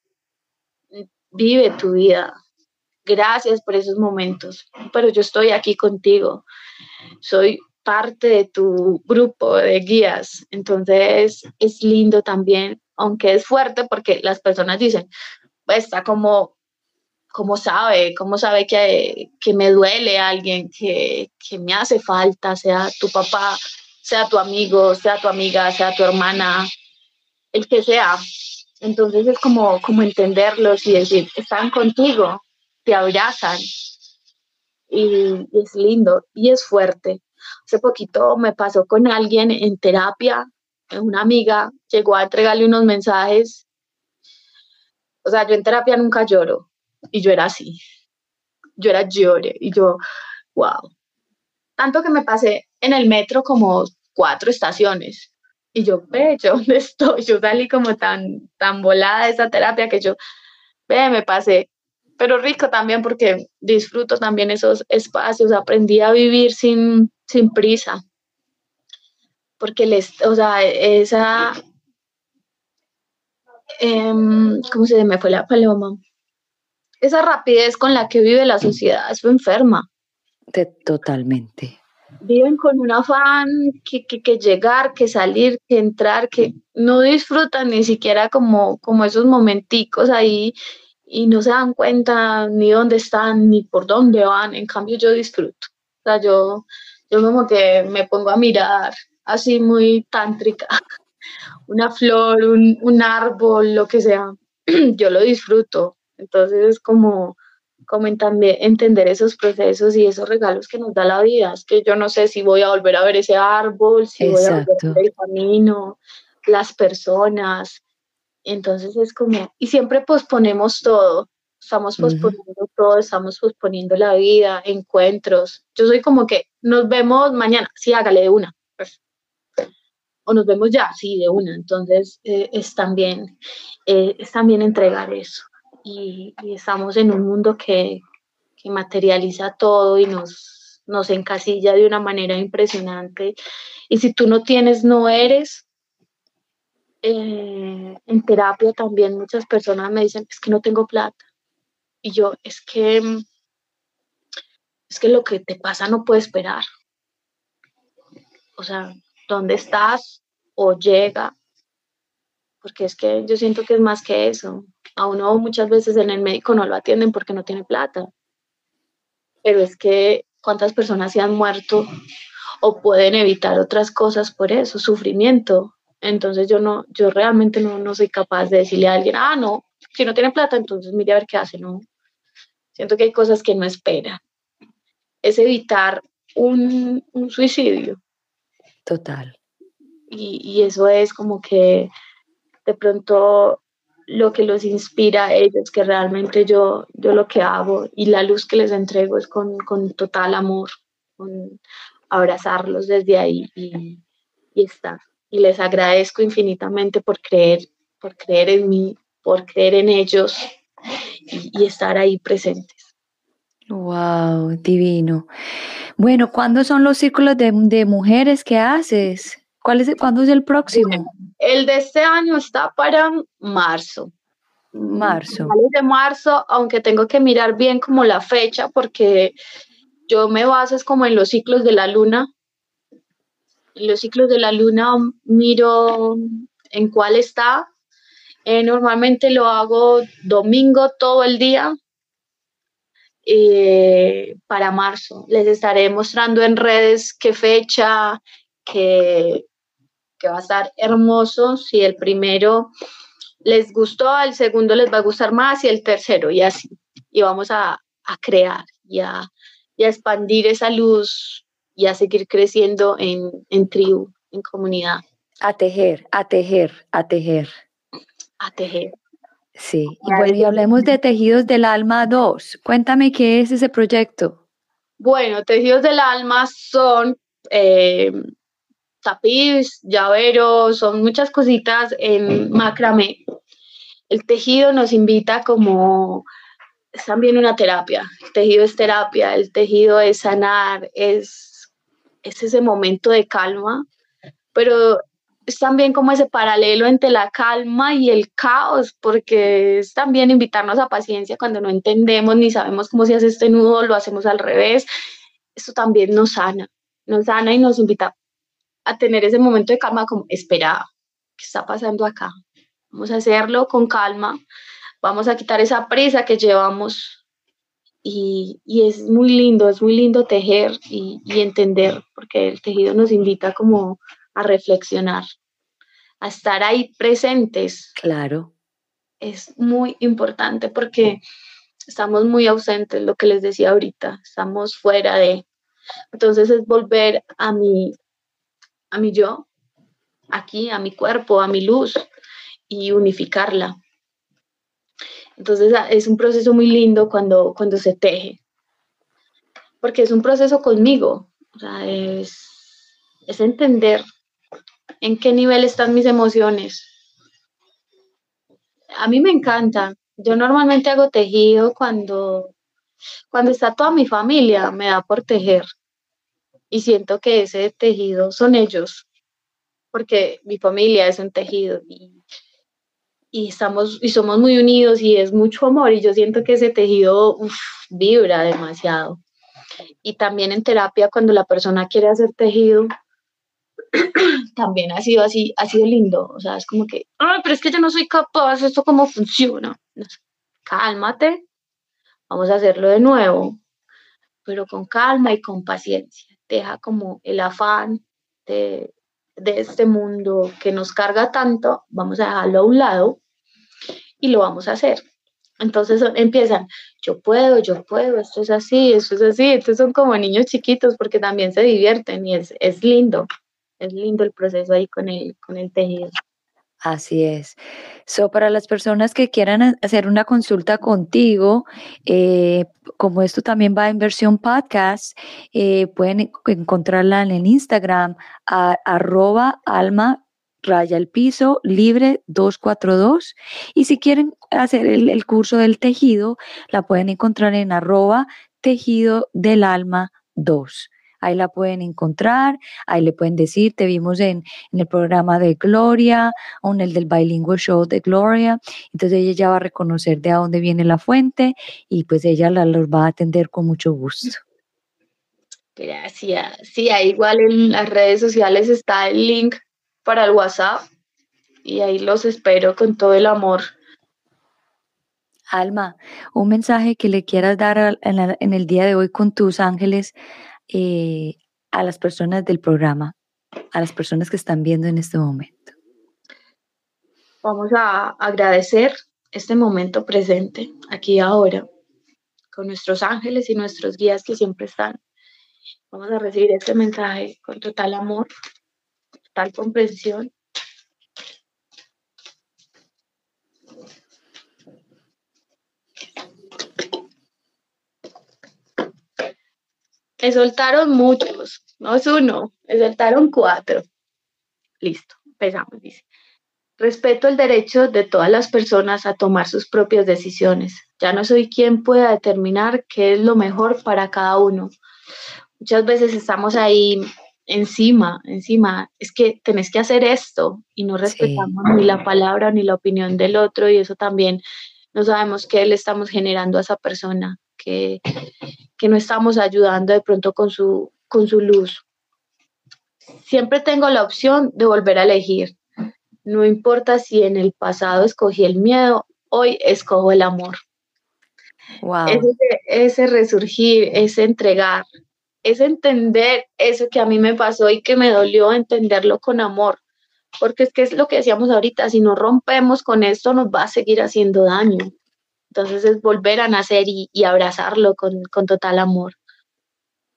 vive tu vida. Gracias por esos momentos, pero yo estoy aquí contigo. Soy parte de tu grupo de guías, entonces es lindo también, aunque es fuerte porque las personas dicen, pues está como, como sabe, cómo sabe que, me duele alguien, que, que me hace falta, sea tu papá, sea tu amigo, sea tu amiga, sea tu hermana, el que sea. Entonces es como, como entenderlos y decir, están contigo, te abrazan, y, es lindo y es fuerte. Hace poquito me pasó con alguien en terapia, una amiga llegó a entregarle unos mensajes. O sea, yo en terapia nunca lloro y yo era así. Yo era llore y yo, wow. Tanto que me pasé en el metro como cuatro estaciones y yo, ve, yo dónde estoy. Yo salí como tan, tan volada de esa terapia que yo, ve, me pasé pero rico también porque disfruto también esos espacios, aprendí a vivir sin, sin prisa, porque les, o sea, esa, em, ¿cómo se me fue la paloma? Esa rapidez con la que vive la sociedad es enferma. totalmente. Viven con un afán que, que, llegar, que salir, que entrar, que no disfrutan ni siquiera como, como esos momenticos ahí y no se dan cuenta ni dónde están ni por dónde van. En cambio, yo disfruto. O sea, yo, yo como que me pongo a mirar así muy tántrica, una flor, un, un árbol, lo que sea. yo lo disfruto. Entonces es como, como entender esos procesos y esos regalos que nos da la vida. Es que yo no sé si voy a volver a ver ese árbol, si voy a volver a ver el camino, las personas, entonces es como, y siempre posponemos todo, estamos posponiendo todo, estamos posponiendo la vida, encuentros. Yo soy como que nos vemos mañana, sí, hágale de una. Pues. O nos vemos ya, sí, de una. Entonces eh, es, también, eh, es también entregar eso. Y, estamos en un mundo que, que materializa todo y nos, nos encasilla de una manera impresionante. Y si tú no tienes, no eres, eh, en terapia también muchas personas me dicen, es que no tengo plata. Y yo, es que, es que lo que te pasa no puede esperar. O sea, ¿dónde estás? O llega. Porque es que yo siento que es más que eso. A uno muchas veces en el médico no lo atienden porque no tiene plata. Pero es que cuántas personas se han muerto o pueden evitar otras cosas por eso, sufrimiento, entonces yo no, yo realmente no, no soy capaz de decirle a alguien, ah, no, si no tiene plata, entonces mire a ver qué hace, no. Siento que hay cosas que no espera. Es evitar un, un suicidio. Total. Y, y, eso es como que de pronto lo que los inspira a ellos, que realmente yo, yo lo que hago y la luz que les entrego es con, con total amor, con abrazarlos desde ahí y, y estar y les agradezco infinitamente por creer, por creer en mí, por creer en ellos y, estar ahí presentes. Wow, divino. Bueno, ¿cuándo son los círculos de, mujeres que haces? ¿Cuál es, ¿Cuándo es el próximo? El de este año está para marzo. Marzo. De marzo, aunque tengo que mirar bien como la fecha, porque yo me baso es como en los ciclos de la luna, los ciclos de la luna miro en cuál está. Eh, normalmente lo hago domingo todo el día eh, para marzo. Les estaré mostrando en redes qué fecha, que, que va a estar hermoso. Si el primero les gustó, el segundo les va a gustar más y el tercero y así. Y vamos a, a crear y a, y expandir esa luz y a seguir creciendo en, en tribu, en comunidad. A tejer, a tejer, a tejer. A tejer. Sí, y bueno, y hablemos de Tejidos del Alma 2. Cuéntame qué es ese proyecto. Bueno, Tejidos del Alma son eh, tapiz, llaveros, son muchas cositas en macramé. El tejido nos invita como es también una terapia. El tejido es terapia, el tejido es sanar, es es ese momento de calma, pero es también como ese paralelo entre la calma y el caos, porque es también invitarnos a paciencia cuando no entendemos ni sabemos cómo se hace este nudo, lo hacemos al revés. Esto también nos sana, nos sana y nos invita a tener ese momento de calma como, espera, ¿qué está pasando acá? Vamos a hacerlo con calma, vamos a quitar esa prisa que llevamos y, es muy lindo, es muy lindo tejer y, entender, porque el tejido nos invita como a reflexionar, a estar ahí presentes. Claro. Es muy importante porque estamos muy ausentes, lo que les decía ahorita, estamos fuera de. Entonces es volver a mi, a mi yo, aquí, a mi cuerpo, a mi luz y unificarla. Entonces es un proceso muy lindo cuando, cuando se teje, porque es un proceso conmigo, o sea, es, es entender en qué nivel están mis emociones. A mí me encanta. Yo normalmente hago tejido cuando, cuando está toda mi familia, me da por tejer. Y siento que ese tejido son ellos, porque mi familia es un tejido y, estamos y somos muy unidos y es mucho amor y yo siento que ese tejido vibra demasiado. Y también en terapia cuando la persona quiere hacer tejido, también ha sido así, ha sido lindo. O sea, es como que, ay, pero es que yo no soy capaz, esto cómo funciona. Cálmate, vamos a hacerlo de nuevo, pero con calma y con paciencia. Deja como el afán de, de este mundo que nos carga tanto, vamos a dejarlo a un lado y lo vamos a hacer. Entonces empiezan, yo puedo, yo puedo, esto es así, esto es así. Estos son como niños chiquitos porque también se divierten y es, es lindo es lindo el proceso ahí con el, con el tejido. Así es. So, para las personas que quieran hacer una consulta contigo, eh, como esto también va en versión podcast, eh, pueden encontrarla en el Instagram, arroba alma raya el piso libre 242. Y si quieren hacer el, el curso del tejido, la pueden encontrar en arroba tejido del alma 2 ahí la pueden encontrar, ahí le pueden decir, te vimos en, el programa de Gloria o en el del Bilingual Show de Gloria, entonces ella ya va a reconocer de a dónde viene la fuente y pues ella la, los va a atender con mucho gusto. Gracias. Sí, ahí igual en las redes sociales está el link para el WhatsApp y ahí los espero con todo el amor. Alma, un mensaje que le quieras dar en el día de hoy con tus ángeles eh, a las personas del programa, a las personas que están viendo en este momento? Vamos a agradecer este momento presente, aquí ahora, con nuestros ángeles y nuestros guías que siempre están. Vamos a recibir este mensaje con total amor, total comprensión Me soltaron muchos, no es uno, me soltaron cuatro. Listo, empezamos, dice. Respeto el derecho de todas las personas a tomar sus propias decisiones. Ya no soy quien pueda determinar qué es lo mejor para cada uno. Muchas veces estamos ahí encima, encima, es que tenés que hacer esto y no respetamos ni la palabra ni la opinión del otro y eso también no sabemos qué le estamos generando a esa persona que, no estamos ayudando de pronto con su, con su luz. Siempre tengo la opción de volver a elegir. No importa si en el pasado escogí el miedo, hoy escojo el amor. Wow. Ese, resurgir, ese entregar, es entender eso que a mí me pasó y que me dolió entenderlo con amor. Porque es que es lo que decíamos ahorita, si no rompemos con esto nos va a seguir haciendo daño. Entonces es volver a nacer y, abrazarlo con, total amor.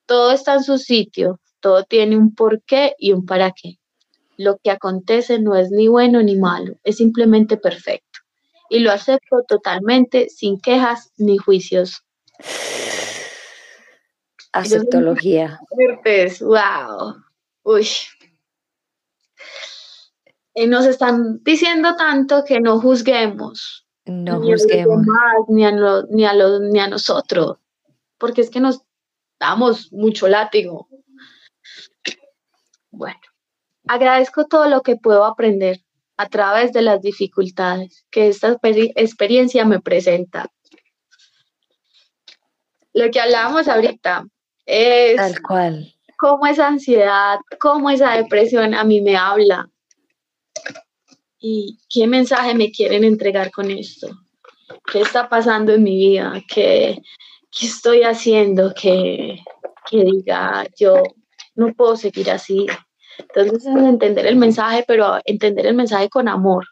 Todo está en su sitio, todo tiene un porqué y un para qué. Lo que acontece no es ni bueno ni malo, es simplemente perfecto. Y lo acepto totalmente, sin quejas ni juicios. Aceptología. wow. Uy. Y nos están diciendo tanto que no juzguemos, no ni juzguemos. A ni, a ni, a los, ni a nosotros, porque es que nos damos mucho látigo. Bueno, agradezco todo lo que puedo aprender a través de las dificultades que esta experiencia me presenta. Lo que hablábamos ahorita es Tal cual. cómo esa ansiedad, cómo esa depresión a mí me habla, y qué mensaje me quieren entregar con esto. ¿Qué está pasando en mi vida? ¿Qué, qué estoy haciendo que, que diga yo no puedo seguir así? Entonces es entender el mensaje, pero entender el mensaje con amor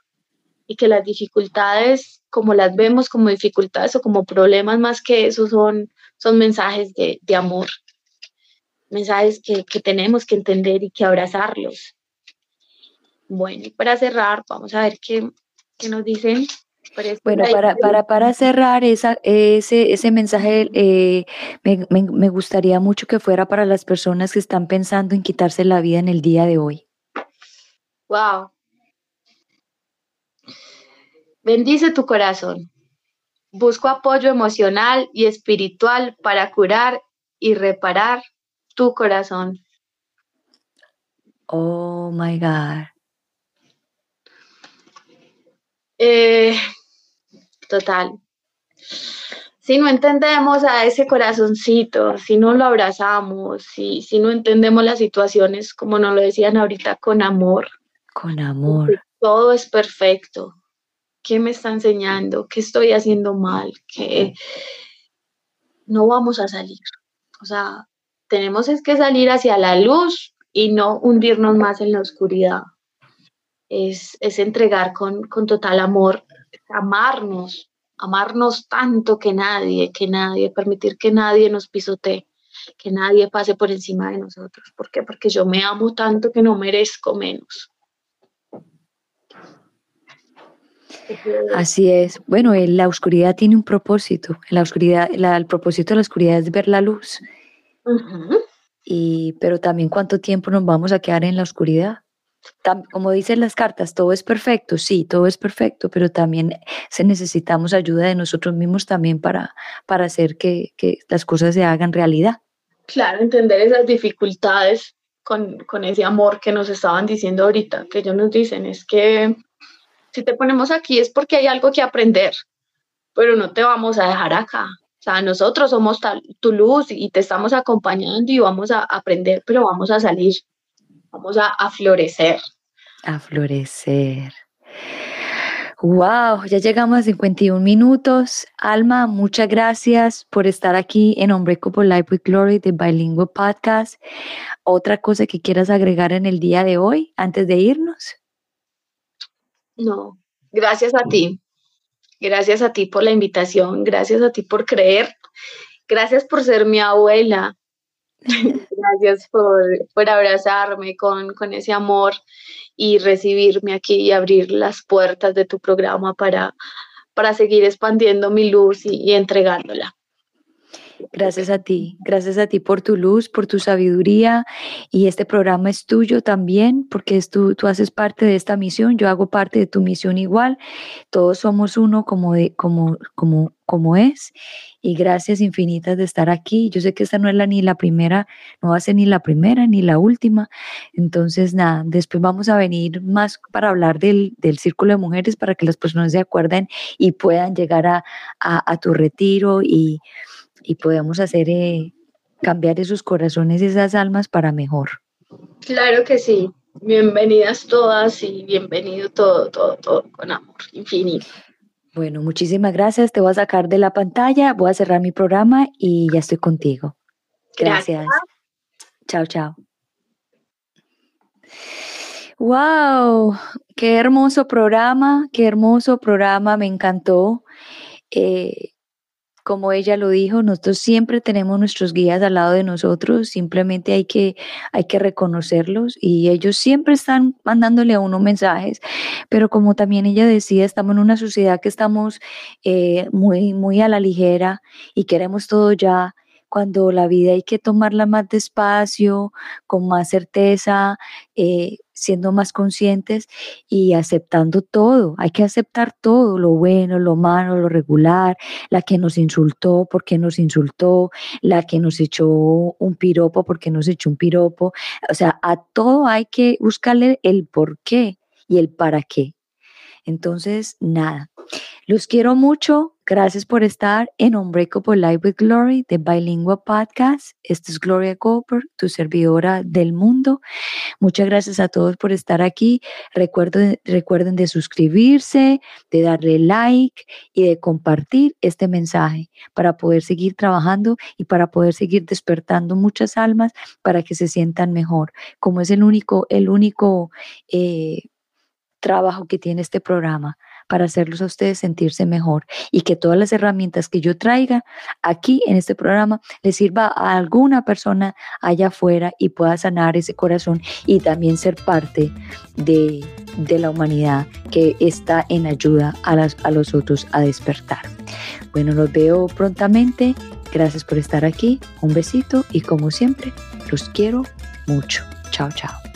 y que las dificultades, como las vemos como dificultades o como problemas más que eso, son, son mensajes de, de amor, mensajes que, que, tenemos que entender y que abrazarlos. Bueno, y para cerrar, vamos a ver qué, qué nos dicen bueno, para, para, para cerrar esa, ese, ese mensaje, eh, me, me, me, gustaría mucho que fuera para las personas que están pensando en quitarse la vida en el día de hoy. Wow. Bendice tu corazón. Busco apoyo emocional y espiritual para curar y reparar tu corazón. Oh my God. Eh, total. Si no entendemos a ese corazoncito, si no lo abrazamos, si, si no entendemos las situaciones, como nos lo decían ahorita, con amor. Con amor. Todo es perfecto. ¿Qué me está enseñando? ¿Qué estoy haciendo mal? ¿Qué no vamos a salir? O sea, tenemos es que salir hacia la luz y no hundirnos más en la oscuridad. Es, es entregar con, con total amor amarnos, amarnos tanto que nadie, que nadie, permitir que nadie nos pisotee, que nadie pase por encima de nosotros. ¿Por qué? Porque yo me amo tanto que no merezco menos. Así es. Bueno, la oscuridad tiene un propósito. La oscuridad, el propósito de la oscuridad es ver la luz. Y, pero también cuánto tiempo nos vamos a quedar en la oscuridad como dicen las cartas, todo es perfecto, sí, todo es perfecto, pero también se necesitamos ayuda de nosotros mismos también para, para hacer que, que las cosas se hagan realidad. Claro, entender esas dificultades con, con, ese amor que nos estaban diciendo ahorita, que ellos nos dicen, es que si te ponemos aquí es porque hay algo que aprender, pero no te vamos a dejar acá. O sea, nosotros somos tu luz y te estamos acompañando y vamos a aprender, pero vamos a salir vamos a, florecer. A florecer. Wow, ya llegamos a 51 minutos. Alma, muchas gracias por estar aquí en Unbreakable Life with Glory de Bilingual Podcast. ¿Otra cosa que quieras agregar en el día de hoy antes de irnos? No, gracias a ti. Gracias a ti por la invitación, gracias a ti por creer, gracias por ser mi abuela, Gracias por, por abrazarme con, con, ese amor y recibirme aquí y abrir las puertas de tu programa para, para seguir expandiendo mi luz y, y entregándola. Gracias a ti, gracias a ti por tu luz, por tu sabiduría y este programa es tuyo también porque es tú, tú haces parte de esta misión, yo hago parte de tu misión igual, todos somos uno como, de, como, como, como es y gracias infinitas de estar aquí. Yo sé que esta no es la, ni la primera, no va a ser ni la primera ni la última. Entonces, nada, después vamos a venir más para hablar del, del círculo de mujeres para que las personas se acuerden y puedan llegar a, a, a tu retiro y y podemos hacer eh, cambiar esos corazones y esas almas para mejor. Claro que sí. Bienvenidas todas y bienvenido todo, todo, todo con amor infinito. Bueno, muchísimas gracias. Te voy a sacar de la pantalla, voy a cerrar mi programa y ya estoy contigo. Gracias. gracias. Chao, chao. Wow, qué hermoso programa, qué hermoso programa, me encantó. Eh, como ella lo dijo, nosotros siempre tenemos nuestros guías al lado de nosotros, simplemente hay que, hay que reconocerlos y ellos siempre están mandándole a uno mensajes, pero como también ella decía, estamos en una sociedad que estamos eh, muy, muy a la ligera y queremos todo ya cuando la vida hay que tomarla más despacio, con más certeza, eh, siendo más conscientes y aceptando todo. Hay que aceptar todo, lo bueno, lo malo, lo regular, la que nos insultó, porque nos insultó, la que nos echó un piropo, porque nos echó un piropo. O sea, a todo hay que buscarle el por qué y el para qué. Entonces, nada, los quiero mucho. Gracias por estar en Unbreakable Life with Glory de Bilingual Podcast. Esta es Gloria Cooper, tu servidora del mundo. Muchas gracias a todos por estar aquí. Recuerden, recuerden de suscribirse, de darle like y de compartir este mensaje para poder seguir trabajando y para poder seguir despertando muchas almas para que se sientan mejor. Como es el único, el único eh, trabajo que tiene este programa para hacerlos a ustedes sentirse mejor y que todas las herramientas que yo traiga aquí en este programa les sirva a alguna persona allá afuera y pueda sanar ese corazón y también ser parte de, la humanidad que está en ayuda a, las, a los otros a despertar. Bueno, los veo prontamente. Gracias por estar aquí. Un besito y como siempre, los quiero mucho. Chao, chao.